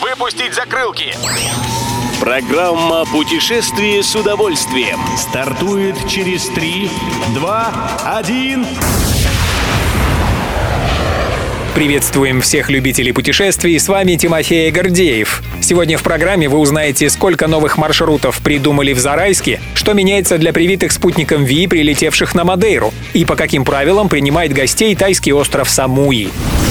Выпустить закрылки! Программа «Путешествие с удовольствием» стартует через 3, 2, 1... Приветствуем всех любителей путешествий, с вами Тимофей Гордеев. Сегодня в программе вы узнаете, сколько новых маршрутов придумали в Зарайске, что меняется для привитых спутником Ви, прилетевших на Мадейру, и по каким правилам принимает гостей тайский остров Самуи.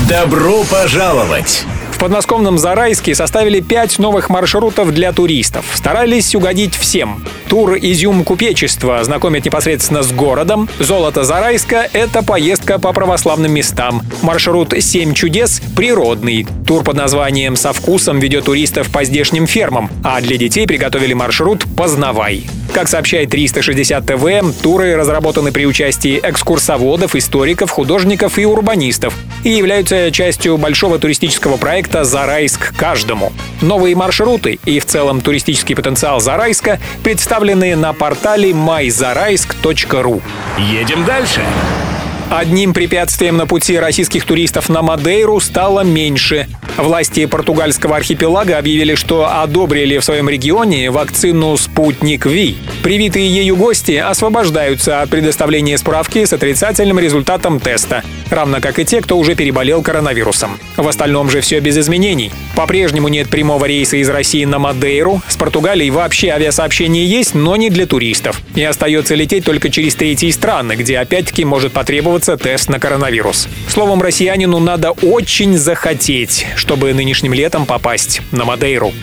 Добро пожаловать! В подмосковном Зарайске составили пять новых маршрутов для туристов. Старались угодить всем. Тур «Изюм купечества» знакомит непосредственно с городом. «Золото Зарайска» — это поездка по православным местам. Маршрут «Семь чудес» — природный. Тур под названием «Со вкусом» ведет туристов по здешним фермам. А для детей приготовили маршрут «Познавай». Как сообщает 360 ТВ, туры разработаны при участии экскурсоводов, историков, художников и урбанистов и являются частью большого туристического проекта «Зарайск каждому». Новые маршруты и в целом туристический потенциал Зарайска представлены на портале myzaraisk.ru. Едем дальше! Одним препятствием на пути российских туристов на Мадейру стало меньше. Власти португальского архипелага объявили, что одобрили в своем регионе вакцину «Спутник Ви». Привитые ею гости освобождаются от предоставления справки с отрицательным результатом теста, равно как и те, кто уже переболел коронавирусом. В остальном же все без изменений. По-прежнему нет прямого рейса из России на Мадейру. С Португалией вообще авиасообщение есть, но не для туристов. И остается лететь только через третьи страны, где опять-таки может потребоваться тест на коронавирус. Словом, россиянину надо очень захотеть, чтобы нынешним летом попасть на Мадейру.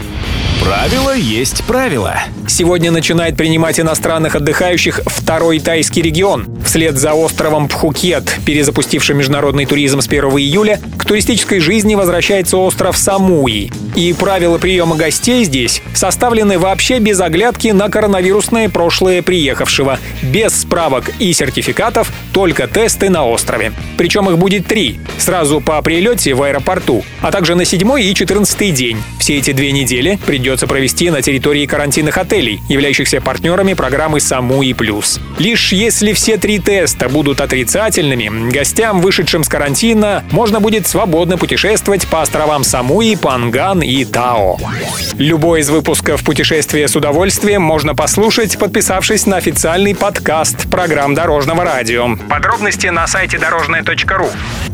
Правило есть правило. Сегодня начинает принимать иностранных отдыхающих второй тайский регион. Вслед за островом Пхукет, перезапустившим международный туризм с 1 июля, к туристической жизни возвращается остров Самуи. И правила приема гостей здесь составлены вообще без оглядки на коронавирусное прошлое приехавшего. Без справок и сертификатов, только тесты на острове. Причем их будет три. Сразу по прилете в аэропорту, а также на седьмой и четырнадцатый день. Все эти две недели придется провести на территории карантинных отелей, являющихся партнерами программы «Самуи плюс». Лишь если все три теста будут отрицательными, гостям, вышедшим с карантина, можно будет свободно путешествовать по островам Самуи, Панган и Тао. Любой из выпусков «Путешествие с удовольствием» можно послушать, подписавшись на официальный подкаст программ Дорожного радио. Подробности на сайте дорожное.ру.